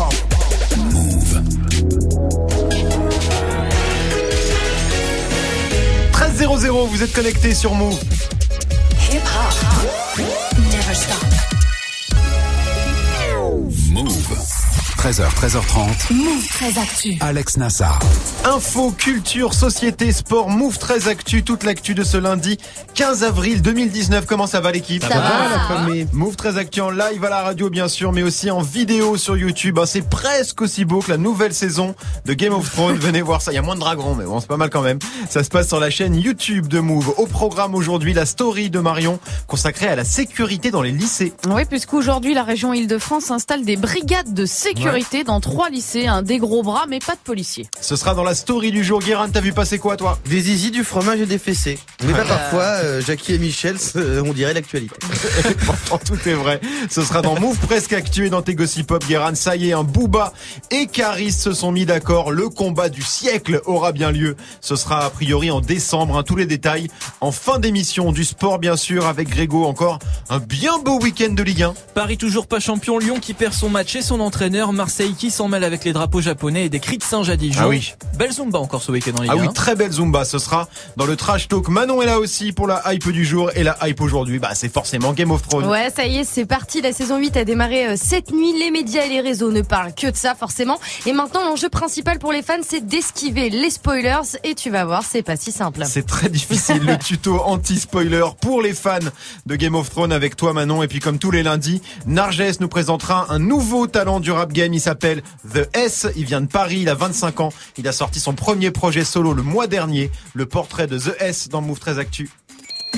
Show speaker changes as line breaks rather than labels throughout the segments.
Move. 13.00, vous êtes connecté sur Move.
Hip hop never stop.
13h, 13h30.
Move très actu.
Alex Nassar. Info, culture, société, sport, Move très actu, toute l'actu de ce lundi 15 avril 2019. Comment ça va l'équipe?
Ça va.
la famille Move très actu en live à la radio bien sûr, mais aussi en vidéo sur YouTube. hein. C'est presque aussi beau que la nouvelle saison de Game of Thrones. Venez voir ça. Il y a moins de dragons, mais bon, c'est pas mal quand même. Ça se passe sur la chaîne YouTube de Move. Au programme aujourd'hui, la story de Marion consacrée à la sécurité dans les lycées.
Oui, puisqu'aujourd'hui, la région Île-de-France installe des brigades de sécurité dans trois lycées, un des gros bras, mais pas de policiers.
Ce sera dans la story du jour. Guérin, t'as vu passer quoi toi?
Des zizi, du fromage et des fessées. Mais bah, parfois, euh, Jackie et Michel, euh, on dirait l'actualité.
Pourtant, tout est vrai. Ce sera dans Move Presque Actu et dans tes Gossip Pop, Guérin. Ça y est, un Booba et Caris se sont mis d'accord. Le combat du siècle aura bien lieu. Ce sera a priori en décembre. hein. Tous les détails en fin d'émission. Du sport, bien sûr, avec Grégo. Encore un bien beau week-end de Ligue 1.
Paris toujours pas champion, Lyon qui perd son match et son entraîneur, Marseille qui s'en mêle avec les drapeaux japonais et des cris de singe à Dijon.
Ah oui.
Belle Zumba encore ce week-end en Ligue
Ah oui,
1.
très belle Zumba. Ce sera dans le Trash Talk. Manon est là aussi pour la hype du jour. Et la hype aujourd'hui, bah, c'est forcément Game of Thrones.
Ouais, ça y est, c'est parti. La saison 8 a démarré euh, cette nuit. Les médias et les réseaux ne parlent que de ça, forcément. Et maintenant, l'enjeu principal pour les fans, c'est d'esquiver les spoilers. Et tu vas voir, c'est pas si simple.
C'est très difficile le tuto anti-spoiler pour les fans de Game of Thrones avec toi Manon et puis comme tous les lundis, Narges nous présentera un nouveau talent du rap game, il s'appelle The S, il vient de Paris, il a 25 ans, il a sorti son premier projet solo le mois dernier, le portrait de The S dans Move 13 Actu.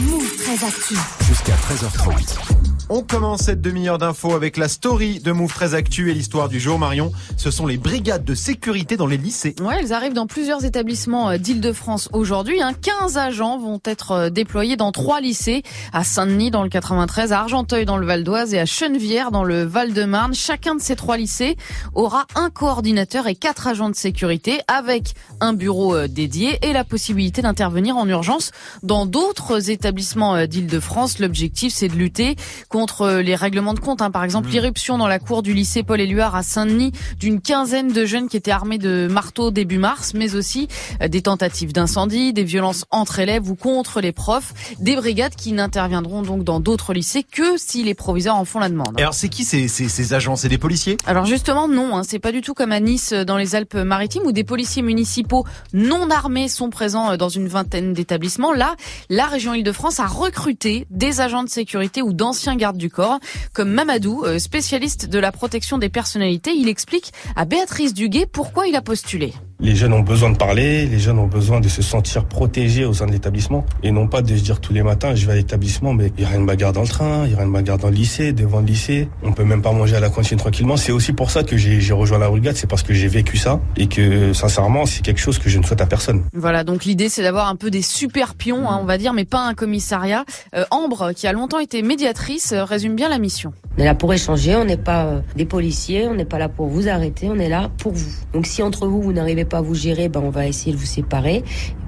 Move très actu.
Jusqu'à 13h30. On commence cette demi-heure d'infos avec la story de Move 13 Actu et l'histoire du jour Marion. Ce sont les brigades de sécurité dans les lycées.
Ouais, elles arrivent dans plusieurs établissements euh, d'Île-de-France aujourd'hui. Hein. 15 agents vont être euh, déployés dans trois lycées, à Saint-Denis dans le 93, à Argenteuil dans le Val d'Oise et à Chenevière dans le Val-de-Marne. Chacun de ces trois lycées aura un coordinateur et quatre agents de sécurité avec un bureau euh, dédié et la possibilité d'intervenir en urgence dans d'autres établissements d'Île-de-France. L'objectif, c'est de lutter contre euh, les règlements de compte. hein. Par exemple, l'irruption dans la cour du lycée Paul-Éluard à Saint-Denis d'une quinzaine de jeunes qui étaient armés de marteaux début mars, mais aussi euh, des tentatives d'incendie, des violences entre élèves ou contre les profs, des brigades qui n'interviendront donc dans d'autres lycées que si les proviseurs en font la demande.
Et alors c'est qui ces, ces, ces agents? C'est des policiers?
Alors justement non, hein, c'est pas du tout comme à Nice euh, dans les Alpes-Maritimes où des policiers municipaux non armés sont présents dans une vingtaine d'établissements. Là, la région Île-de-France a recruté des agents de sécurité ou d'anciens gardes du corps, comme Mamadou, euh, spécialiste de la protection des personnalités. Il explique à Béatrice Duguet pourquoi il a postulé.
Les jeunes ont besoin de parler, les jeunes ont besoin de se sentir protégés au sein de l'établissement et non pas de se dire tous les matins je vais à l'établissement mais il y aura une bagarre dans le train, il y aura une bagarre dans le lycée, devant le lycée, on peut même pas manger à la cantine tranquillement. C'est aussi pour ça que j'ai rejoint la brigade, c'est parce que j'ai vécu ça et que sincèrement c'est quelque chose que je ne souhaite à personne.
Voilà, donc l'idée c'est d'avoir un peu des super pions, hein, on va dire, mais pas un commissariat. Euh, Ambre, qui a longtemps été médiatrice, euh, résume bien la mission.
On est là pour échanger, on n'est pas euh, des policiers, on n'est pas là pour vous arrêter, on est là pour vous. Donc si entre vous, vous n'arrivez vous gérer, ben, on va essayer de vous séparer.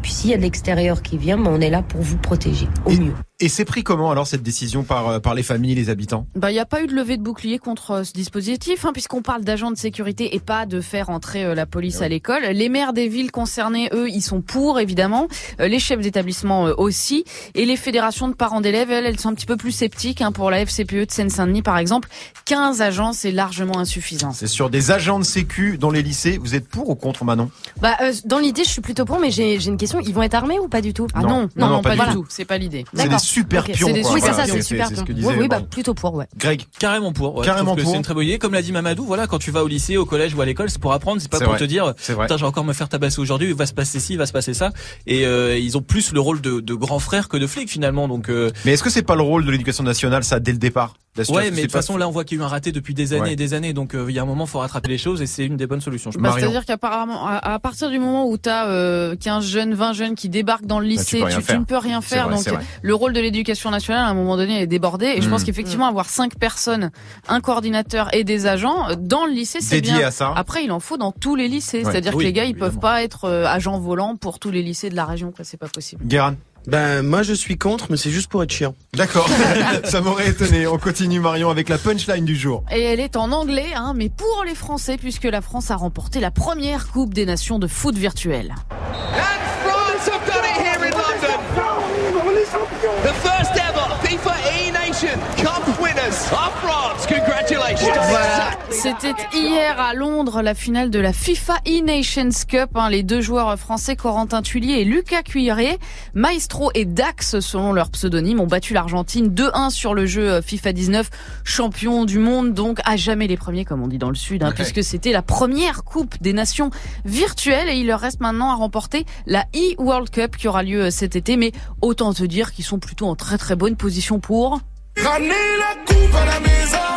Et puis s'il y a de l'extérieur qui vient, ben, on est là pour vous protéger au
Et-
mieux.
Et c'est pris comment alors cette décision par, euh, par les familles, les habitants?
Bah, il n'y a pas eu de levée de bouclier contre euh, ce dispositif, hein, puisqu'on parle d'agents de sécurité et pas de faire entrer euh, la police à l'école. Les maires des villes concernées, eux, ils sont pour, évidemment. Euh, les chefs d'établissement euh, aussi. Et les fédérations de parents d'élèves, elles, elles sont un petit peu plus sceptiques. Hein, pour la FCPE de Seine-Saint-Denis, par exemple, 15 agents, c'est largement insuffisant.
C'est sur des agents de sécu dans les lycées. Vous êtes pour ou contre Manon?
Bah, euh, dans l'idée, je suis plutôt pour, mais j'ai une question. Ils vont être armés ou pas du tout?
Ah
Non.
non,
Non,
non,
non,
non,
pas
pas,
du tout.
C'est pas l'idée.
C'est des super
Ok,
pions.
c'est des
quoi.
Oui, c'est ça, c'est super.
Disait.
oui, oui, bah, plutôt pour, ouais.
Greg,
Carrément pour. Ouais,
Carrément pour.
C'est une très bonne idée. Comme l'a dit Mamadou, voilà, quand tu vas au lycée, au collège ou à l'école, c'est pour apprendre, c'est pas pour
vrai.
te dire. Putain, je vais encore me faire tabasser aujourd'hui, il va se passer ci, il va se passer ça. Et euh, ils ont plus le rôle de, de grand frère que de flic finalement. Donc euh,
Mais est-ce que c'est pas le rôle de l'éducation nationale, ça, dès le départ?
Ouais, mais de toute façon là, on voit qu'il y a eu un raté depuis des années
Ouais.
et des années. Donc euh, il y a un moment, faut rattraper les choses et c'est une des bonnes solutions. Je
Bah. C'est-à-dire qu'apparemment, à, à partir du moment où tu as euh, 15 jeunes, 20 jeunes qui débarquent dans le
Bah, tu
lycée, tu, ne peux rien faire.
vrai,
donc le rôle de l'éducation nationale, à un moment donné, est débordé. Et je
Mm.
pense qu'effectivement, avoir cinq personnes, un coordinateur et des agents euh, dans le lycée, c'est bien.
à ça.
Après, il en faut dans tous les lycées.
Ouais.
C'est-à-dire
Oui,
que les gars, ils
évidemment.
peuvent pas être euh, agents volants pour tous les lycées de la région. quoi. C'est pas possible.
Guérin.
Ben moi je suis contre, mais c'est juste pour être chiant.
D'accord, ça m'aurait étonné. On continue Marion avec la punchline du jour.
Et elle est en anglais, hein, mais pour les Français, puisque la France a remporté la première Coupe des Nations de foot virtuel. C'était hier à Londres la finale de la FIFA E-Nations Cup. hein. les deux joueurs français Corentin Tullier et Lucas Cuiré, Maestro et Dax selon leur pseudonyme, ont battu l'Argentine 2-1 sur le jeu euh, FIFA 19, champion du monde donc à jamais les premiers comme on dit dans le sud, hein,
Ouais.
puisque c'était la première Coupe des Nations virtuelle et il leur reste maintenant à remporter la E-World Cup qui aura lieu euh, cet été. Mais autant te dire qu'ils sont plutôt en très très bonne position pour. Bah ouais.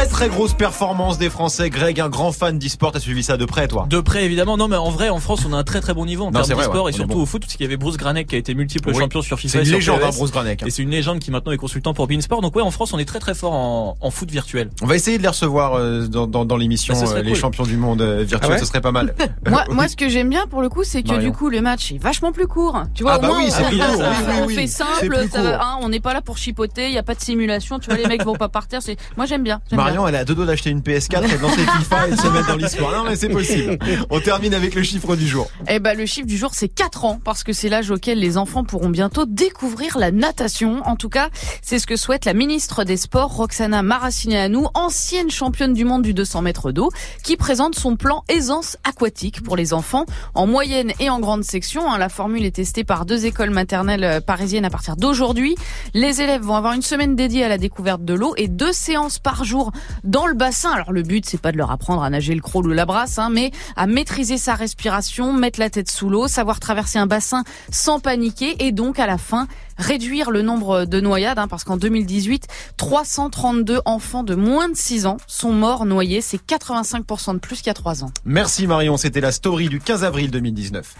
Très très grosse performance des Français. Greg, un grand fan d'e-sport, t'as suivi ça de près toi
De près évidemment, non mais en vrai en France on a un très très bon niveau en
Non,
termes
c'est vrai,
d'e-sport
ouais,
et surtout
bon.
au foot parce qu'il y avait Bruce Granek qui a été multiple
Oui.
champion sur FIFA
C'est une
sur
légende, hein, Bruce Granek.
Et c'est une légende qui maintenant est consultant pour Beansport. Donc ouais, en France, on est très très fort en, en foot virtuel.
On va essayer de les recevoir euh, dans, dans, dans l'émission,
Bah,
euh, les
cool.
champions du monde euh, virtuel,
Ah ouais
ce serait pas mal.
Moi, moi, ce que j'aime bien pour le coup, c'est que
Marion.
du coup, le match est vachement plus court. Tu vois,
Ah
au
bah
moins,
oui,
on,
c'est plus
on- fait simple. hein, on n'est pas là pour chipoter. Il y a pas de simulation. Tu vois, les mecs vont pas par terre. C'est, moi, j'aime bien.
Elle a deux doigts d'acheter une PS4 et de FIFA et de se mettre dans l'e-sport. Non mais c'est possible. On termine avec le chiffre du jour.
Eh ben, le chiffre du jour, c'est 4 ans parce que c'est l'âge auquel les enfants pourront bientôt découvrir la natation. En tout cas, c'est ce que souhaite la ministre des Sports, Roxana Maracineanu, ancienne championne du monde du 200 mètres d'eau, qui présente son plan aisance aquatique pour les enfants en moyenne et en grande section. hein. La formule est testée par deux écoles maternelles euh, parisiennes à partir d'aujourd'hui. Les élèves vont avoir une semaine dédiée à la découverte de l'eau et deux séances par jour dans le bassin. Alors le but, c'est pas de leur apprendre à nager le crawl ou la brasse, hein, mais à maîtriser sa respiration, mettre la tête sous l'eau, savoir traverser un bassin sans paniquer et donc à la fin réduire le nombre de noyades, hein, parce qu'en 2018, 332 enfants de moins de 6 ans sont morts noyés. C'est 85% de plus qu'il y a 3 ans.
Merci Marion, c'était la story du 15 avril 2019.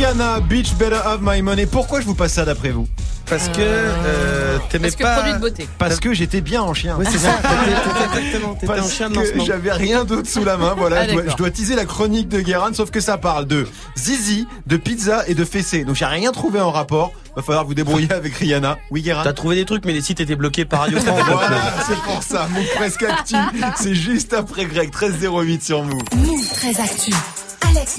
Rihanna, Beach Better Have My Money. Pourquoi je vous passe ça d'après vous
Parce que euh, t'aimais
Parce que
pas.
produit de beauté.
Parce que j'étais bien en chien.
Ouais, c'est ça. Exactement. T'étais en chien de lancement.
j'avais rien d'autre sous la main. Voilà,
Ah,
je, dois,
d'accord.
je dois teaser la chronique de Guérin, sauf que ça parle de zizi, de pizza et de fessé. Donc j'ai rien trouvé en rapport. Va falloir vous débrouiller avec Rihanna. Oui, Guérin.
T'as trouvé des trucs, mais les sites étaient bloqués par Radio France.
Voilà,
euh,
c'est pour ça. Move presque actu. C'est juste après Greg, 1308 sur Move.
Move très actu. Alex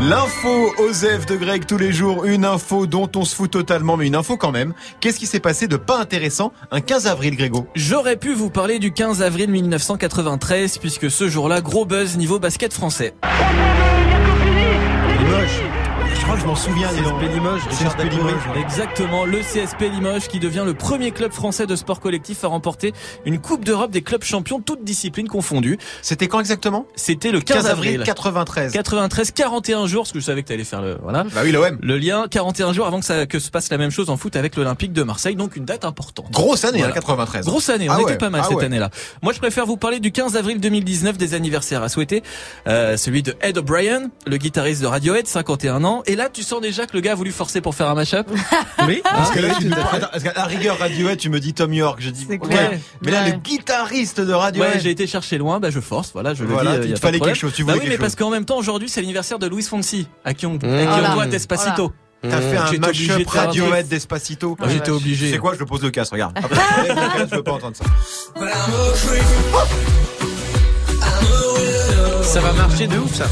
L'info Osef de Greg tous les jours, une info dont on se fout totalement, mais une info quand même. Qu'est-ce qui s'est passé de pas intéressant un 15 avril, Grégo?
J'aurais pu vous parler du 15 avril 1993 puisque ce jour-là, gros buzz niveau basket français.
Limoges.
Je m'en souviens.
CSP Limoges, Richard
CSP. Limoges.
Exactement, le CSP Limoges qui devient le premier club français de sport collectif à remporter une Coupe d'Europe des clubs champions, toutes disciplines confondues.
C'était quand exactement?
C'était le 15,
15 avril
avril.
93.
93, 41 jours, parce que je savais que tu allais faire le, voilà.
Bah oui, l'OM.
Le lien, 41 jours avant que ça, que se passe la même chose en foot avec l'Olympique de Marseille, donc une date importante.
Grosse année,
Voilà.
hein, 93.
Grosse année, on
Ah
était
ouais,
pas mal
ah
cette
ouais.
année-là. Moi, je préfère vous parler du 15 avril 2019 des anniversaires à souhaiter. Euh, celui de Ed O'Brien, le guitariste de Radiohead, 51 ans. Et là, tu sens déjà que le gars a voulu forcer pour faire un mashup.
Oui.
Parce que là,
Ah,
tu me-
à.
Attends, parce qu'à la rigueur Radiohead, tu me dis Tom York, je dis.
C'est
ok.
clair.
Mais là,
Ouais.
le guitariste de
Ouais,
Radiohead.
j'ai été chercher loin, bah je force, voilà, je
Voilà,
le dis.
il
y a
te fallait
problème.
quelque chose, tu
bah
voulais
oui,
quelque
mais parce qu'en même temps, aujourd'hui, c'est l'anniversaire de Luis Fonsi, à qui on, à qui
Mmh.
on
Voilà.
doit Despacito.
T'as fait un
un
Radiohead. Despacito.
Ah, J'étais
Tu
obligé.
sais quoi, je le pose le casque, regarde. Après, je lève le casque, je veux pas entendre ça.
Ça va marcher de ouf, ça.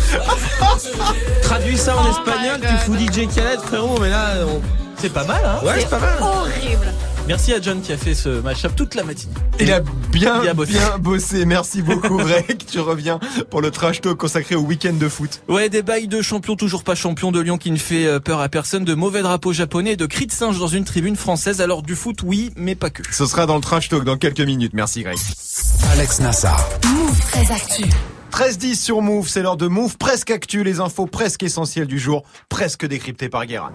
Traduis ça en espagnol, tu fous DJ Khaled, frérot, mais là, on...
C'est pas mal, hein
ouais, c'est pas mal.
Horrible.
Merci à John qui a fait ce mashup toute la matinée.
Il a bien,
Il a bossé.
bien bossé. Merci beaucoup, Greg. Tu reviens pour le trash talk consacré au week-end de foot.
Ouais, des bails de champion, toujours pas champion de Lyon qui ne fait euh, peur à personne, de mauvais drapeaux japonais, et de cris de singe dans une tribune française. Alors du foot, oui, mais pas que.
Ce sera dans le trash talk dans quelques minutes. Merci, Greg.
Alex Nassar. Move très actu.
13-10 sur Move, c'est l'heure de Move presque actu, les infos presque essentielles du jour, presque décryptées par Guérin.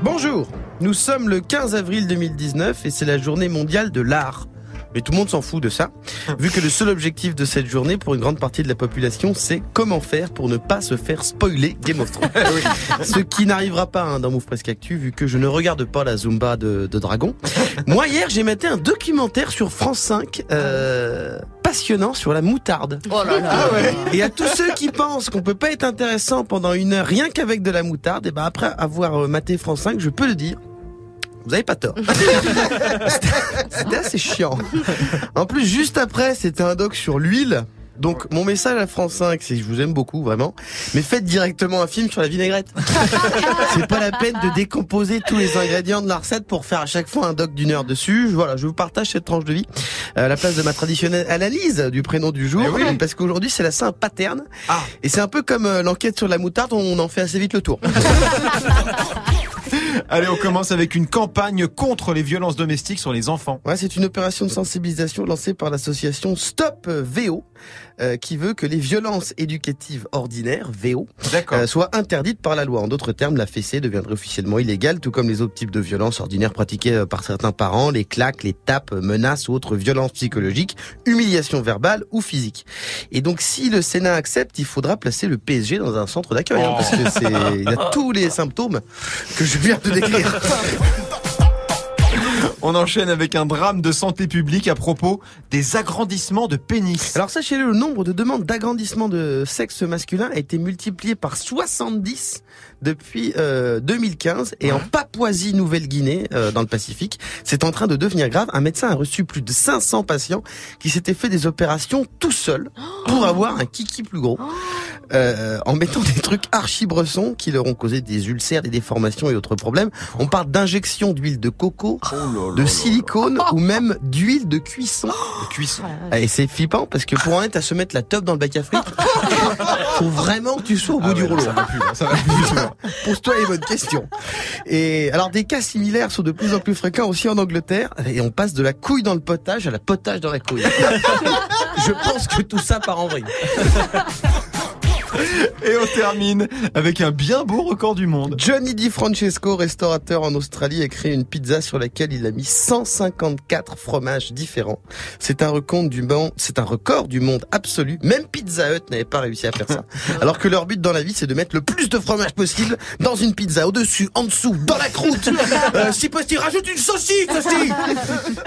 Bonjour, nous sommes le 15 avril 2019 et c'est la journée mondiale de l'art.
Mais tout le monde s'en fout de ça, vu que le seul objectif de cette journée pour une grande partie de la population, c'est comment faire pour ne pas se faire spoiler Game of Thrones. Ce qui n'arrivera pas hein, dans Move Presque Actu, vu que je ne regarde pas la Zumba de, de Dragon. Moi, hier, j'ai maté un documentaire sur France 5, euh, passionnant sur la moutarde.
Oh là là.
Et à tous ceux qui pensent qu'on peut pas être intéressant pendant une heure rien qu'avec de la moutarde, et ben après avoir maté France 5, je peux le dire. Vous avez pas tort. C'était- assez chiant. En plus, juste après, c'était un doc sur l'huile. Donc, mon message à France 5, c'est que je vous aime beaucoup, vraiment. Mais faites directement un film sur la vinaigrette. c'est pas la peine de décomposer tous les ingrédients de la recette pour faire à chaque fois un doc d'une heure dessus. Voilà, je vous partage cette tranche de vie euh, à la place de ma traditionnelle analyse du prénom du jour. Parce qu'aujourd'hui, c'est la Saint paterne. Et c'est un peu comme euh, l'enquête sur la moutarde, on en fait assez vite le tour.
Allez, on commence avec une campagne contre les violences domestiques sur les enfants.
Ouais, c'est une opération de sensibilisation lancée par l'association Stop VO, euh, qui veut que les violences éducatives ordinaires, VO, euh, soient interdites par la loi. En d'autres termes, la fessée deviendrait officiellement illégale, tout comme les autres types de violences ordinaires pratiquées euh, par certains parents, les claques, les tapes, menaces ou autres violences psychologiques, humiliation verbale ou physique. Et donc, si le Sénat accepte, il faudra placer le PSG dans un centre d'accueil, hein, parce que c'est, il a tous les symptômes que je viens de décrire.
On enchaîne avec un drame de santé publique à propos des agrandissements de pénis.
Alors sachez-le, le nombre de demandes d'agrandissement de sexe masculin a été multiplié par 70 depuis euh, 2015 et en Papouasie-Nouvelle-Guinée, euh, dans le Pacifique, c'est en train de devenir grave. Un médecin a reçu plus de 500 patients qui s'étaient fait des opérations tout seul pour avoir un kiki plus gros, euh, en mettant des trucs archi-bressons qui leur ont causé des ulcères, des déformations et autres problèmes. On parle d'injection d'huile de coco, de silicone ou même d'huile de cuisson. De
cuisson.
Et c'est flippant parce que pour en être à se mettre la top dans le bac à frites, faut vraiment que tu sois au bout du rouleau.
Ça va plus du tout.
Pose-toi les bonnes questions. Et alors des cas similaires sont de plus en plus fréquents aussi en Angleterre et on passe de la couille dans le potage à la potage dans la couille. Je pense que tout ça part en vrille.
Et on termine avec un bien beau record du monde.
Johnny Di Francesco, restaurateur en Australie, a créé une pizza sur laquelle il a mis 154 fromages différents. C'est un record du monde, c'est un record du monde absolu. Même Pizza Hut n'avait pas réussi à faire ça. Alors que leur but dans la vie, c'est de mettre le plus de fromage possible dans une pizza, au-dessus, en dessous, dans la croûte. Euh, si possible, rajoute une saucisse aussi.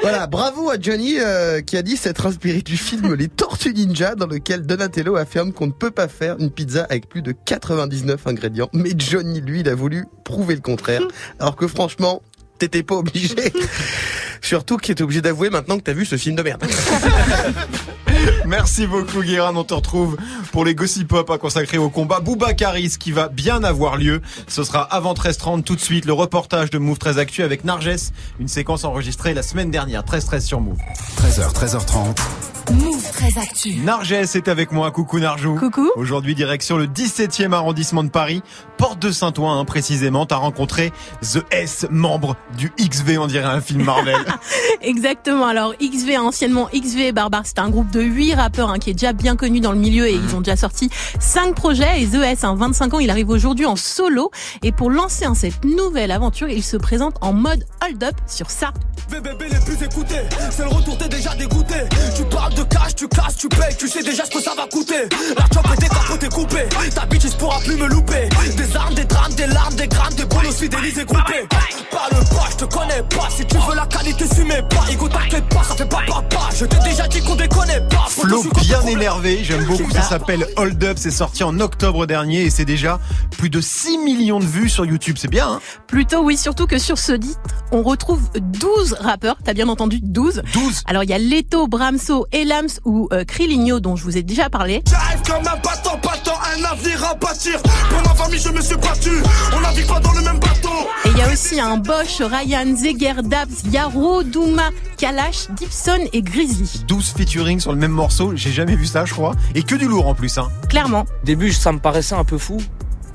Voilà, bravo à Johnny euh, qui a dit s'être inspiré du film Les Tortues Ninja dans lequel Donatello affirme qu'on ne peut pas faire une pizza avec plus de 99 ingrédients. Mais Johnny, lui, il a voulu prouver le contraire. Alors que franchement, t'étais pas obligé. Surtout qu'il était obligé d'avouer maintenant que t'as vu ce film de merde.
Merci beaucoup Guérin, on te retrouve pour les Gossip Pop à consacrer au combat Boubacaris qui va bien avoir lieu. Ce sera avant 13h30 tout de suite le reportage de Move 13 Actu avec Narges, une séquence enregistrée la semaine dernière, 13-13 sur Move.
13h, 13h30.
Move très actu.
Narges est avec moi, coucou Narjou.
Coucou.
Aujourd'hui direction le 17e arrondissement de Paris, porte de Saint-Ouen hein, précisément, t'as rencontré The S, membre du XV, on dirait un film Marvel.
Exactement. Alors XV, anciennement XV et Barbare, c'est un groupe de 8 rappeurs hein, qui est déjà bien connu dans le milieu et ils ont déjà sorti 5 projets. Et The S, hein, 25 ans, il arrive aujourd'hui en solo. Et pour lancer hein, cette nouvelle aventure, il se présente en mode hold-up sur ça.
VBB les plus écoutés, c'est le retour, t'es déjà dégoûté. Tu parles de cash, tu casses, tu payes, tu sais déjà ce que ça va coûter. La chop est décapotée, coupée. Ta bitch, il pourra plus me louper. Des armes, des drames, des larmes, des grammes, des bonus fidélisés groupés. Parle pas, je te connais pas. Si tu veux la qualité, suis mes pas. Ego, t'inquiète pas, ça fait pas papa. Je t'ai déjà dit qu'on déconnait pas.
Flo bien énervé, j'aime beaucoup, ça s'appelle Hold Up, c'est sorti en octobre dernier et c'est déjà plus de 6 millions de vues sur YouTube, c'est bien hein?
Plutôt oui, surtout que sur ce titre, on retrouve 12 rappeurs, t'as bien entendu 12
12
Alors il y a Leto, Bramso, Elams ou euh, Kriligno dont je vous ai déjà parlé.
J'arrive comme un battant, battant, un avenir à bâtir. Pour ma famille, je me suis battu. On navigue pas dans le même bateau.
Et il y a aussi un Bosch, Ryan, Zeger, Dabs, Yaro, Douma, Kalash, Gibson et Grizzly.
12 featuring sur le même morceau, j'ai jamais vu ça je crois, et que du lourd en plus hein.
Clairement.
Au début, ça me paraissait un peu fou.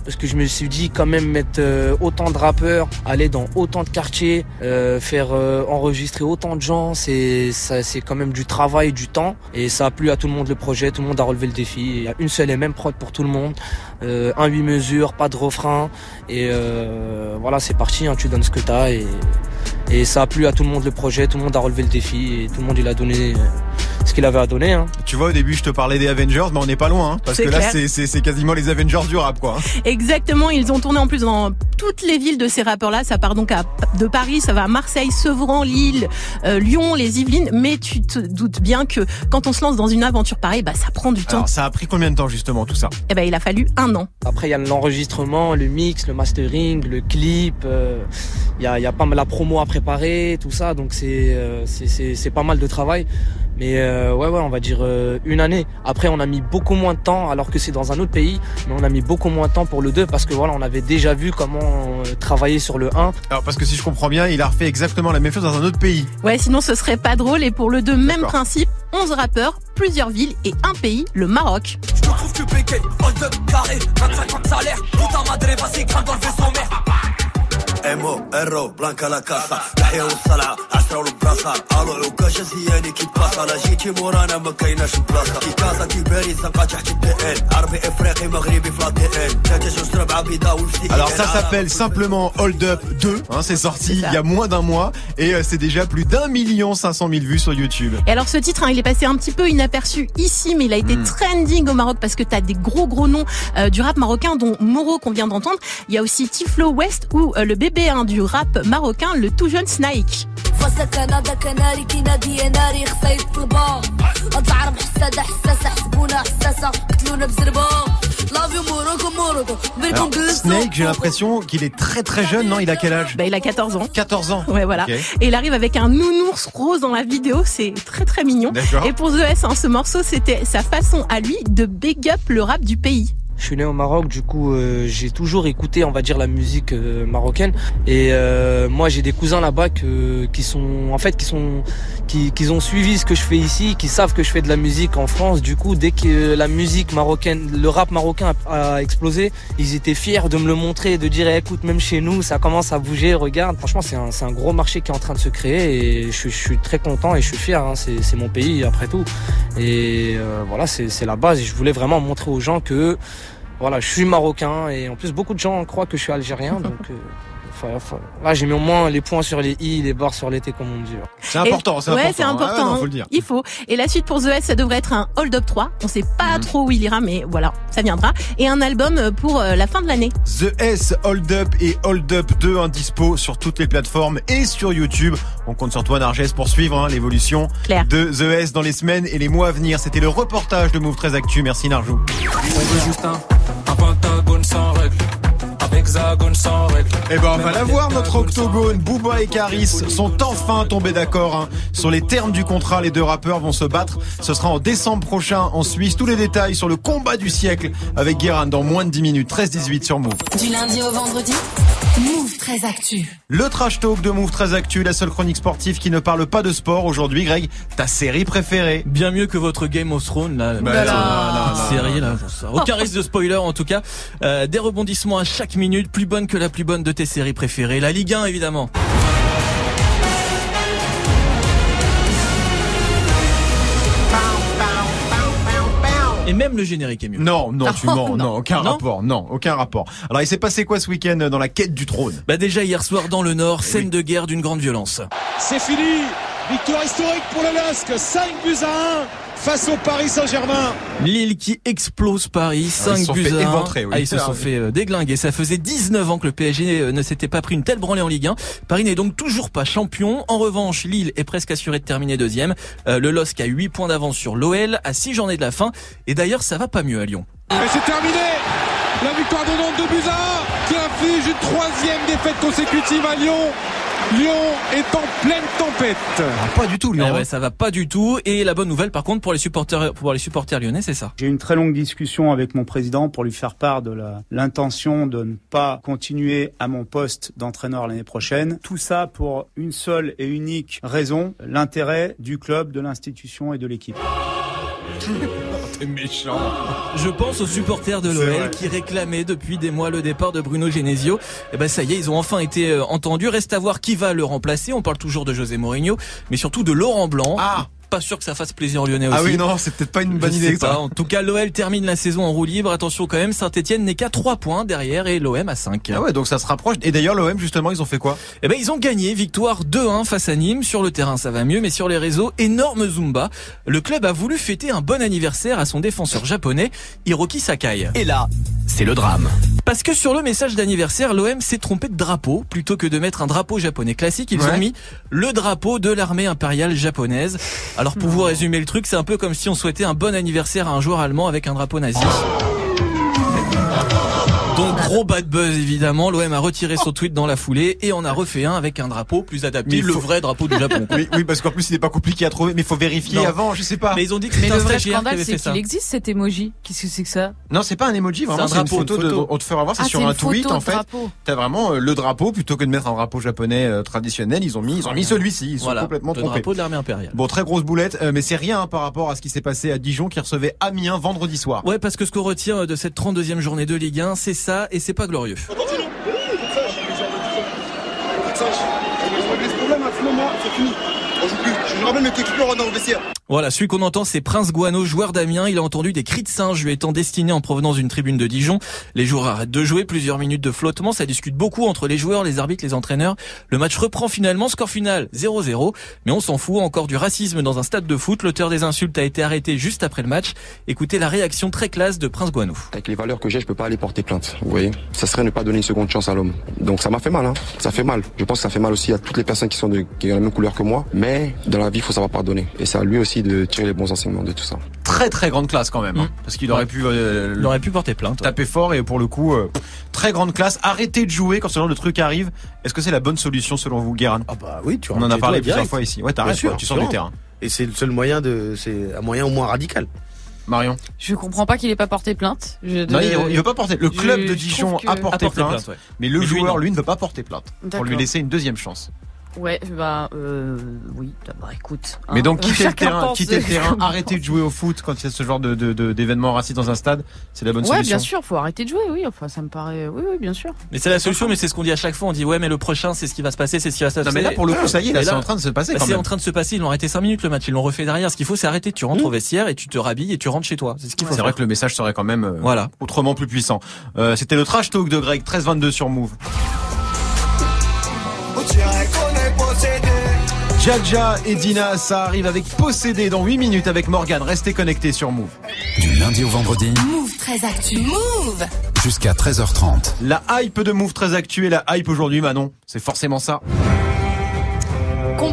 Parce que je me suis dit quand même mettre euh, autant de rappeurs, aller dans autant de quartiers, euh, faire euh, enregistrer autant de gens, c'est c'est quand même du travail, du temps. Et ça a plu à tout le monde le projet, tout le monde a relevé le défi. Il y a une seule et même prod pour tout le monde, euh, un 8 mesures, pas de refrain. Et euh, voilà, c'est parti, hein, tu donnes ce que t'as et, Et ça a plu à tout le monde le projet, tout le monde a relevé le défi et tout le monde il a donné euh, ce qu'il avait à donner. Hein.
Tu vois, au début, je te parlais des Avengers, mais on n'est pas loin, hein, parce que là,
clair.
c'est- quasiment les Avengers du rap, quoi.
Exactement, ils ont tourné en plus dans toutes les villes de ces rappeurs-là. Ça part donc à, de Paris, ça va à Marseille, Sevran, Lille, euh, Lyon, les Yvelines. Mais tu te doutes bien que quand on se lance dans une aventure pareille, bah ça prend du temps.
Alors, ça a pris combien de temps, justement, tout ça?
Eh ben, il a fallu un an.
Après il y a l'enregistrement, le mix, le mastering, le clip. euh, Il y, a, il y a pas mal la promo à préparer, tout ça. Donc c'est euh, c'est- c'est c'est pas mal de travail. Mais euh, ouais ouais, on va dire euh, une année. Après on a mis beaucoup moins de temps, alors que c'est dans un autre pays. Mais on a mis beaucoup moins de temps pour le 2 parce que voilà, on avait déjà vu comment euh, travailler sur le 1.
Alors, parce que si je comprends bien, il a refait exactement la même chose dans un autre pays.
Ouais, sinon ce serait pas drôle. Et pour le 2, même principe, 11 rappeurs, plusieurs villes et un pays, le Maroc.
Je te trouve que PK, hold up, carré, 25 ans de salaire. Putain, madre, vas-y,
ايمو ايرو بلانكا لا كاسا تحيا والصلعة عشرة والبلاصة الو عكاشة زياني كي تباصا لا جيتي مورانا ما كايناش بلاصة كي كازا كي باريس زنقة تحت الدي ان عربي افريقي مغربي في لا دي ان ثلاثة جوج ربعة بيضاء والفتي
Alors ça s'appelle simplement Hold Up 2, hein, c'est sorti il y a moins d'un mois et euh, c'est déjà plus d'un million cinq cent mille vues sur YouTube.
Et alors ce titre, hein, il est passé un petit peu inaperçu ici, mais il a été
Mm.
trending au Maroc parce que t'as des gros gros noms euh, du rap marocain, dont Moro qu'on vient d'entendre. Il y a aussi Tiflo West ou euh, le bébé hein, du rap marocain, le tout jeune Snake.
فصلك انا ذاك ناري كي نادي يا ناري خصها يطلبها العرب حساسة حساسة حسبونا حساسة قتلونا بزربة لافيو موروكو موروكو
Alors
بينكم
Snake, j'ai l'impression qu'il est très très jeune, non Il a quel âge
Bah il a 14 ans.
14 ans.
Ouais voilà.
Ok.
Et il arrive avec un nounours rose dans la vidéo, c'est très très mignon.
D'accord.
Et pour The S, hein, ce morceau, c'était sa façon à lui de big up le rap du pays.
Je suis né au Maroc, du coup euh, j'ai toujours écouté, on va dire, la musique euh, marocaine. Et euh, moi j'ai des cousins là-bas qui sont, en fait, qui sont, qui, qui ont suivi ce que je fais ici, qui savent que je fais de la musique en France. Du coup, dès que la musique marocaine, le rap marocain a, explosé, ils étaient fiers de me le montrer, de dire, Eh, écoute, même chez nous, ça commence à bouger. Regarde, franchement, c'est un, c'est un gros marché qui est en train de se créer et je, suis- je suis très content et je suis fier. hein. c'est, c'est mon pays après tout. Et euh, voilà, c'est, c'est la base. Et je voulais vraiment montrer aux gens que voilà, je suis marocain et en plus beaucoup de gens croient que je suis algérien. Donc euh, là, j'ai mis au moins les points sur les i, les barres sur les t, comme on dit.
C'est important, c'est
ouais,
important.
c'est
hein.
important.
Ah, non,
hein.
faut le dire.
Il faut. Et la suite pour The S, ça devrait être un Hold Up 3. On sait pas
Mhm.
trop où il ira, mais voilà, ça viendra. Et un album pour euh, la fin de l'année.
The S, Hold Up et Hold Up 2 indispo sur toutes les plateformes et sur YouTube. On compte sur toi Narges pour suivre hein, l'évolution
Claire.
de The S dans les semaines et les mois à venir. C'était le reportage de Move 13 Actu. Merci Narjou.
On veut hexagone sans règle.
Eh ben on va la voir notre octogone. Booba et Caris sont enfin tombés d'accord hein. sur les termes du contrat. Les deux rappeurs vont se battre. Ce sera en décembre prochain en Suisse. Tous les détails sur le combat du siècle avec Guérin dans moins de 10 minutes. 13-18 sur Move.
Du lundi au vendredi, Move 13 Actu.
Le trash talk de Move 13 Actu, la seule chronique sportive qui ne parle pas de sport. Aujourd'hui, Greg, ta série préférée
Bien mieux que votre Game of Thrones, là.
Bah
la
là, là,
petite
là,
série,
là.
Aucun risque de spoiler, en tout cas. Euh, des rebondissements à chaque minute, plus bonne que la plus bonne de tes séries préférées. La Ligue 1, évidemment. Et même le générique est mieux.
Non, non, tu mens.
non.
Aucun
Non
rapport. Non, aucun rapport. Alors, il s'est passé quoi ce week-end dans la quête du trône?
Bah déjà hier soir dans le
Eh
Nord, scène de guerre d'une grande violence.
C'est fini Victoire historique pour le LOSC, 5 buts à 1 face au Paris Saint-Germain.
Lille qui explose Paris,
Ah, ils
5
se sont
buts
fait
à 1.
éventrer, oui.
Ah, ils se
Ah,
sont
oui.
fait euh, déglinguer. Ça faisait 19 ans que le PSG ne s'était pas pris une telle branlée en Ligue 1. Paris n'est donc toujours pas champion. En revanche, Lille est presque assuré de terminer deuxième. Euh, le LOSC a 8 points d'avance sur l'OL à 6 journées de la fin. Et d'ailleurs, ça va pas mieux à Lyon.
Et c'est terminé La victoire de Nantes 2 buts à 1 qui inflige une troisième défaite consécutive à Lyon. Lyon est en pleine tempête.
pas du tout,
Eh ouais, ça va pas du tout. Et la bonne nouvelle, par contre, pour les supporters, pour les supporters lyonnais, c'est ça.
J'ai eu une très longue discussion avec mon président pour lui faire part de la- l'intention de ne pas continuer à mon poste d'entraîneur l'année prochaine. Tout ça pour une seule et unique raison, l'intérêt du club, de l'institution et de l'équipe.
T'es méchant.
Je pense aux supporters de l'OL qui réclamaient depuis des mois le départ de Bruno Genesio. Et ben ça y est, ils ont enfin été euh, entendus. Reste à voir qui va le remplacer. On parle toujours de José Mourinho, mais surtout de Laurent Blanc.
Ah
pas sûr que ça fasse plaisir aux Lyonnais
Ah
aussi.
oui, non, c'est peut-être pas une bonne idée
pas. En tout cas, l'OL termine la saison en roue libre. Attention quand même, Saint-Etienne n'est qu'à 3 points derrière et l'OM à 5.
Ah ouais, donc ça se rapproche. Et d'ailleurs, l'OM, justement, ils ont fait quoi?
Eh ben, ils ont gagné, victoire 2-1 face à Nîmes. Sur le terrain, ça va mieux, mais sur les réseaux, énorme Zumba. Le club a voulu fêter un bon anniversaire à son défenseur japonais, Hiroki Sakai.
Et là, c'est le drame.
Parce que sur le message d'anniversaire, l'OM s'est trompé de drapeau. Plutôt que de mettre un drapeau japonais classique, ils
Ouais.
ont mis le drapeau de l'armée impériale japonaise. Alors pour vous résumer le truc, c'est un peu comme si on souhaitait un bon anniversaire à un joueur allemand avec un drapeau nazi. Gros bad buzz évidemment, l'OM a retiré son tweet dans la foulée et on a refait un avec un drapeau plus adapté, le
faut-
vrai drapeau du Japon. quoi.
oui, oui, parce qu'en plus, il n'est pas compliqué à trouver, mais il faut vérifier
Non.
avant, je sais pas.
Mais ils ont dit que
Mais
c'était
le
un
vrai scandale, c'est qu'il existe cet emoji. Qu'est-ce que c'est que ça
Non, c'est pas un emoji, vraiment,
C'est un
une
drapeau,
photo
une
de. On te fait voir, c'est
Ah,
sur un tweet en fait.
drapeau.
T'as vraiment euh, le drapeau plutôt que de mettre un drapeau japonais euh, traditionnel. Ils ont mis, ils ont mis celui-ci. Ils sont
Voilà,
complètement
le
trompés.
drapeau de l'armée impériale.
Bon, très grosse boulette, euh, mais c'est rien hein, par rapport à ce qui s'est passé à Dijon qui recevait Amiens vendredi soir.
Ouais, parce que ce qu'on retient de cette 32e journée de Ligue 1, c'est ça et c'est pas glorieux.
Je ramène mes coéquipiers, on rentre dans le vestiaire.
Voilà, celui qu'on entend, c'est Prince Guano, joueur d'Amiens. Il a entendu des cris de singe lui étant destinés en provenance d'une tribune de Dijon. Les joueurs arrêtent de jouer, plusieurs minutes de flottement. Ça discute beaucoup entre les joueurs, les arbitres, les entraîneurs. Le match reprend finalement, score final 0-0. Mais on s'en fout, encore du racisme dans un stade de foot. L'auteur des insultes a été arrêté juste après le match. Écoutez la réaction très classe de Prince Guano.
Avec les valeurs que j'ai, je peux pas aller porter plainte. Vous voyez, ça serait ne pas donner une seconde chance à l'homme. Donc ça m'a fait mal, hein. Ça fait mal. Je pense que ça fait mal aussi à toutes les personnes qui sont de, qui ont la même couleur que moi. Mais dans la vie, il faut savoir pardonner. Et c'est à lui aussi de tirer les bons enseignements de tout ça.
Très très grande classe quand même, hein, parce qu'il aurait
Ouais.
pu, euh,
Il aurait pu porter plainte.
taper fort et pour le coup, euh, très grande classe. Arrêtez de jouer quand ce genre de truc arrive. Est-ce que c'est la bonne solution selon vous, Guérin?
Ah bah oui, tu
On en a parlé plusieurs
direct.
fois ici. Ouais,
Bien
t'arrêtes, tu sors du terrain.
Et c'est le seul moyen de, c'est un moyen au moins radical.
Marion?
Je comprends pas qu'il ait pas porté plainte. Je-
Non, il, il veut pas porter. Le
je-
club de Dijon a porté
A porté
plainte,
plainte, ouais.
mais le
Mais lui,
joueur,
non.
lui, ne veut pas porter plainte pour lui laisser une deuxième chance.
Ouais, bah euh, oui, bah écoute. hein.
Mais donc quitter le terrain, quitter le terrain, arrêter de jouer au foot quand il y a ce genre de de- de- d'événements racistes dans un stade, c'est la bonne
Ouais,
solution.
bien sûr, faut arrêter de jouer, oui. Enfin, ça me paraît. Oui, oui, bien sûr.
Mais c'est la solution, mais c'est ce qu'on dit à chaque fois. On dit ouais, mais le prochain, c'est ce qui va se passer, c'est ce qui va se passer.
Non mais là pour le coup ça y est, là c'est en train de se passer
Bah,
quand
c'est en train de se passer. Ils l'ont arrêté 5 minutes le match. Ils l'ont refait derrière. Ce qu'il faut, c'est arrêter. Tu rentres au vestiaire et tu te rhabilles et tu rentres chez toi. C'est ce qu'il faut.
C'est vrai que le message serait quand même euh,
Voilà.
autrement plus puissant. Euh, C'était le trash talk de Greg 1322 sur Move. Jaja et Dina, ça arrive avec Possédé dans 8 minutes avec Morgan. Restez connectés sur Move.
Du lundi au vendredi,
Move très actu. Move
jusqu'à 13h30.
La hype de Move très actuelle, la hype aujourd'hui Manon, c'est forcément ça.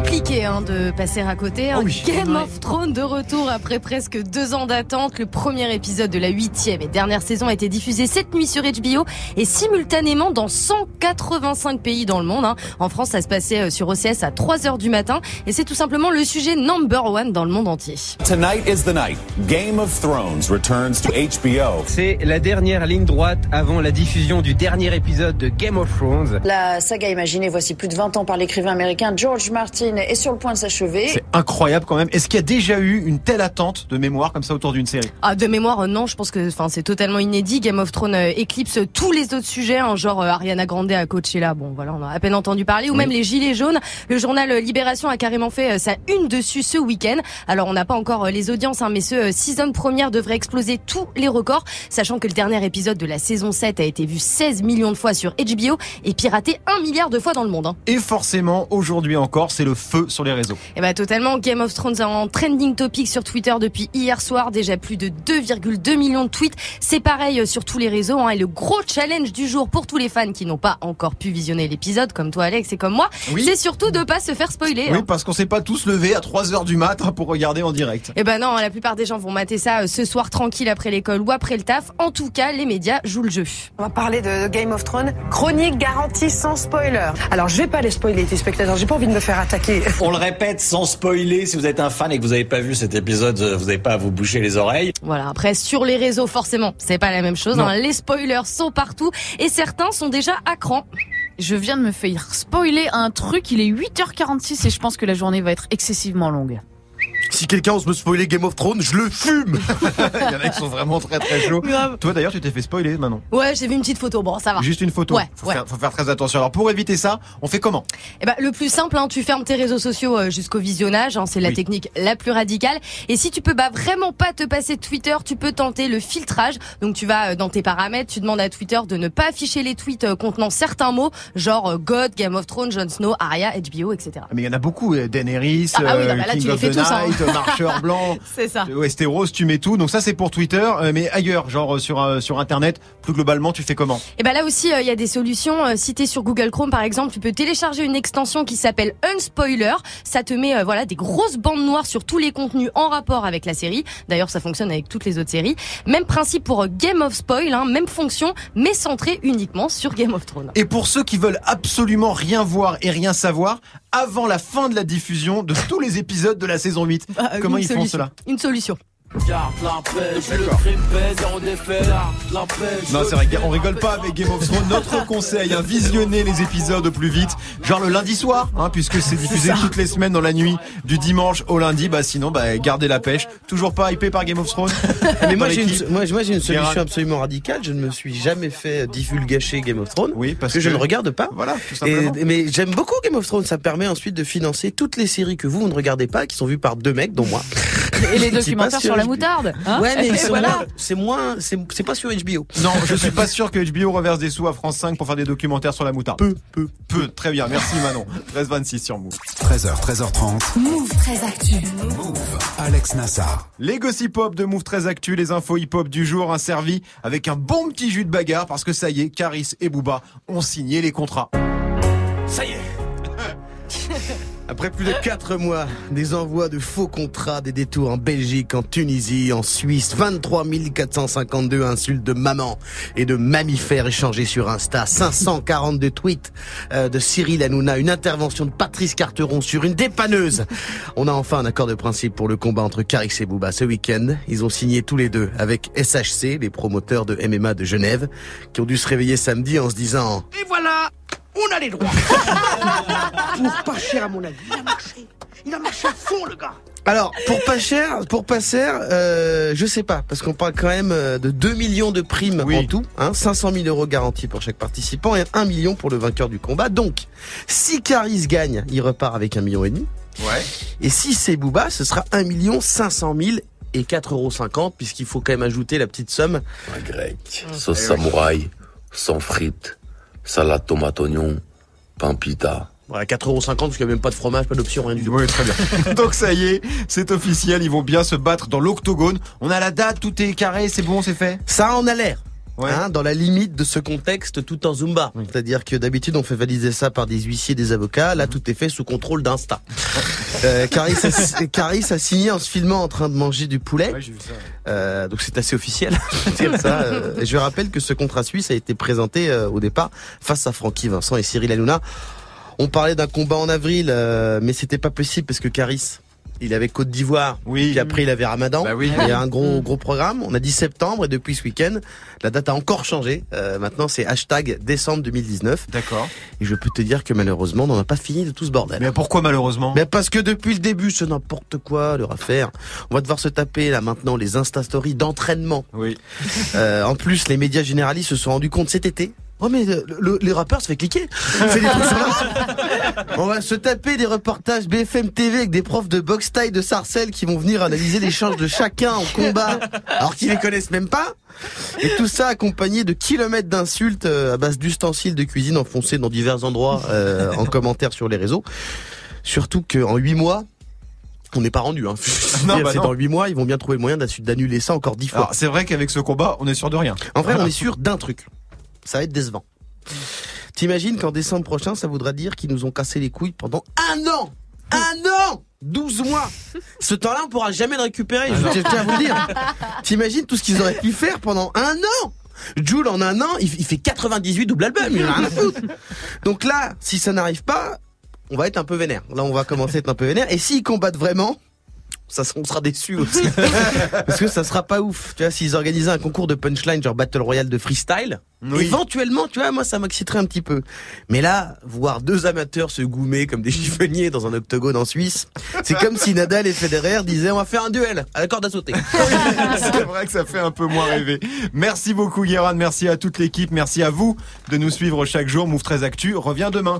Compliqué hein, de passer à côté. hein.
Oh oui.
Game
Ouais.
of Thrones de retour après presque deux ans d'attente. Le premier épisode de la huitième et dernière saison a été diffusé cette nuit sur HBO et simultanément dans 185 pays dans le monde. hein. En France, ça se passait euh, sur OCS à 3 heures du matin et c'est tout simplement le sujet number one dans le monde entier.
Tonight is the night. Game of Thrones returns to HBO.
C'est la dernière ligne droite avant la diffusion du dernier épisode de Game of Thrones.
La saga imaginée voici plus de 20 ans par l'écrivain américain George Martin est sur le point de s'achever.
C'est incroyable quand même. Est-ce qu'il y a déjà eu une telle attente de mémoire comme ça autour d'une série?
Ah, de mémoire, euh, non, je pense que enfin c'est totalement inédit. Game of Thrones euh, éclipse tous les autres sujets, hein, genre euh, Ariana Grande à Coachella. Bon, voilà, on a à peine entendu parler. Ou même les Gilets jaunes. Le journal Libération a carrément fait euh, sa une dessus ce week-end. Alors, on n'a pas encore euh, les audiences, hein, mais ce euh, season première devrait exploser tous les records, sachant que le dernier épisode de la saison 7 a été vu 16 millions de fois sur HBO et piraté 1 milliard de fois dans le monde. hein.
Et forcément, aujourd'hui encore, c'est le feu sur les réseaux.
Eh ben totalement, Game of Thrones en trending topic sur Twitter depuis hier soir, déjà plus de 2,2 millions de tweets. C'est pareil euh, sur tous les réseaux. Hein, et le gros challenge du jour pour tous les fans qui n'ont pas encore pu visionner l'épisode, comme toi Alex et comme moi, c'est surtout de pas se faire spoiler.
Oui,
hein.
parce qu'on s'est pas tous levés à 3 heures du mat hein, pour regarder en direct.
Eh ben non, la plupart des gens vont mater ça euh, ce soir tranquille après l'école ou après le taf. En tout cas, les médias jouent le jeu.
On va parler de Game of Thrones, chronique garantie sans spoiler. Alors je vais pas les spoiler, les spectateurs, j'ai pas envie de me faire attaquer.
On le répète sans spoiler, si vous êtes un fan et que vous n'avez pas vu cet épisode, euh, vous n'avez pas à vous boucher les oreilles.
Voilà, après sur les réseaux forcément, c'est pas la même chose. Hein. Les spoilers sont partout et certains sont déjà à cran.
Je viens de me faire spoiler un truc, il est 8h46 et je pense que la journée va être excessivement longue.
Si quelqu'un ose me spoiler Game of Thrones, je le fume
Il y en a qui sont vraiment très très chauds.
Grave.
Toi d'ailleurs, tu t'es fait spoiler, Manon.
Ouais, j'ai vu une petite photo. Bon, ça va.
Juste une photo.
Ouais,
faut,
ouais.
Faire, faut faire très attention. Alors pour éviter ça, on fait comment?
Eh ben, le plus simple, hein, tu fermes tes réseaux sociaux euh, jusqu'au visionnage. hein, c'est la
Oui.
technique la plus radicale. Et si tu peux bah, vraiment pas te passer de Twitter, tu peux tenter le filtrage. Donc tu vas euh, dans tes paramètres, tu demandes à Twitter de ne pas afficher les tweets euh, contenant certains mots, genre God, Game of Thrones, Jon Snow, Arya, HBO, etc.
Ah, Mais il y en a beaucoup. Daenerys,
Ah, ah oui, non, bah là,
King
tu les fais
the
tous, hein.
Marcheur Blanc.
C'est ça.
Westeros, tu mets tout. Donc ça c'est pour Twitter, euh, mais ailleurs, genre euh, sur euh, sur internet, plus globalement, tu fais comment?
Et ben là aussi, euh, il y a des solutions. Si t'es sur Google Chrome, par exemple, tu peux télécharger une extension qui s'appelle Unspoiler. Ça te met euh, voilà des grosses bandes noires sur tous les contenus en rapport avec la série. D'ailleurs, ça fonctionne avec toutes les autres séries. Même principe pour Game of Spoil, hein, même fonction, mais centrée uniquement sur Game of Thrones.
Et pour ceux qui veulent absolument rien voir et rien savoir, avant la fin de la diffusion de tous les épisodes de la saison 8,
Bah,
comment ils font cela?
Une solution.
Non, c'est vrai, on rigole pas avec Game of Thrones. Notre conseil, hein, visionner les épisodes plus vite, genre le lundi soir, hein, puisque c'est diffusé toutes les semaines dans la nuit du dimanche au lundi. Bah sinon, bah gardez la pêche. Toujours pas hypé par Game of Thrones.
Mais moi j'ai une, moi, moi, j'ai une solution absolument radicale. Je ne me suis jamais fait divulgacher Game of Thrones.
Oui, parce
que, je ne regarde pas.
Voilà, tout
Et-
simplement.
mais j'aime beaucoup Game of Thrones. Ça me permet ensuite de financer toutes les séries que vous, vous ne regardez pas, qui sont vues par deux mecs, dont moi.
Et les documentaires sur la moutarde. hein
ouais, mais
voilà.
moins- c'est moins, c'est c'est pas sur HBO.
Non, je suis pas sûr que HBO reverse des sous à France 5 pour faire des documentaires sur la moutarde.
Peu, peu.
Peu, très bien. Merci Manon. 13-26 sur Move.
13h, 13h30.
Move très actu.
Alex Nassar.
Les gossip hop de Move très actu, les infos hip hop du jour, un servi avec un bon petit jus de bagarre parce que ça y est, Caris et Booba ont signé les contrats.
Ça y est. Après plus de 4 mois, des envois de faux contrats, des détours en Belgique, en Tunisie, en Suisse, 23 452 insultes de maman et de mammifères échangées sur Insta, 542 tweets euh, de Cyril Hanouna, une intervention de Patrice Carteron sur une dépanneuse. On a enfin un accord de principe pour le combat entre Caris et Booba ce week-end. Ils ont signé tous les deux avec SHC, les promoteurs de MMA de Genève, qui ont dû se réveiller samedi en se disant
Et voilà, on a les droits. Pour pas cher à mon avis. Il a marché. Il a marché à fond, le gars.
Alors, pour pas cher, pour pas cher, euh, je sais pas, parce qu'on parle quand même euh, de 2 millions de primes en tout, hein, 500 000 euros garantis pour chaque participant et 1 million pour le vainqueur du combat. Donc, si Caris gagne, il repart avec un million et demi.
Ouais.
Et si c'est Booba, ce sera 1 million 500 000 et 4,50 euros puisqu'il faut quand même ajouter la petite somme.
Un grec, sauce samouraï, sans frites, salade tomate oignon, pain pita.
Voilà, 4,50 euros parce qu'il n'y a même pas de fromage, pas d'option, rien du tout.
Oui, très bien. Donc ça y est, c'est officiel, ils vont bien se battre dans l'octogone. On a la date, tout est carré, c'est bon, c'est fait?
Ça en a l'air.
Ouais.
Hein, dans la limite de ce contexte tout en Zumba. C'est-à-dire que d'habitude on fait valider ça par des huissiers, des avocats. Là tout est fait sous contrôle d'Insta. euh, Caris, a, Caris a signé en se filmant en train de manger du poulet.
Ouais, j'ai vu ça.
Euh, donc c'est assez officiel dire ça. Euh, et je rappelle que ce contrat suisse a été présenté euh, au départ face à Francky Vincent et Cyril Hanouna. On parlait d'un combat en avril, euh, mais c'était pas possible parce que Caris, il avait Côte d'Ivoire,
oui.
puis après il avait Ramadan.
Bah oui.
Il y a un gros gros programme. On a dit septembre et depuis ce week-end, la date a encore changé. Euh, maintenant c'est hashtag décembre 2019.
D'accord.
Et je peux te dire que malheureusement, on n'en a pas fini de tout ce bordel.
Mais pourquoi malheureusement?
Mais parce que depuis le début, c'est n'importe quoi leur affaire. On va devoir se taper là maintenant les Insta Stories d'entraînement.
Oui.
Euh, en plus, les médias généralistes se sont rendus compte cet été. Oh mais le- le- les rappeurs se fait cliquer. Fait des trucs sur la- On va se taper des reportages BFM TV avec des profs de boxe taille de Sarcelles qui vont venir analyser l'échange de chacun en combat alors qu'ils les connaissent même pas. Et tout ça accompagné de kilomètres d'insultes euh, à base d'ustensiles de cuisine enfoncés dans divers endroits euh, en commentaire sur les réseaux. Surtout qu'en huit mois, on n'est pas rendu. Hein.
Non, bah
c'est dans huit mois, ils vont bien trouver le moyen d'annuler ça encore dix fois.
Alors c'est vrai qu'avec ce combat, on est sûr de rien.
En vrai,
Voilà.
on est sûr d'un truc. Ça va être décevant. T'imagines qu'en décembre prochain, ça voudra dire qu'ils nous ont cassé les couilles pendant un an Un an 12 mois Ce temps-là, on pourra jamais le récupérer, je je tiens à vous le dire. T'imagines tout ce qu'ils auraient pu faire pendant un an Jules, en un an, il, fait 98 double albums, il a rien à foutre. Donc là, si ça n'arrive pas, on va être un peu vénère. Là, on va commencer à être un peu vénère. Et s'ils combattent vraiment, ça, on sera déçus aussi. Parce que ça sera pas ouf. Tu vois, s'ils organisaient un concours de punchline, genre Battle Royale de freestyle,
Oui.
éventuellement, tu vois, moi, ça m'exciterait un petit peu. Mais là, voir deux amateurs se goumer comme des chiffonniers dans un octogone en Suisse, c'est comme si Nadal et Federer disaient, on va faire un duel à la corde à sauter.
C'est vrai que ça fait un peu moins rêver. Merci beaucoup Guérin, merci à toute l'équipe, merci à vous de nous suivre chaque jour. Move 13 Actu revient demain.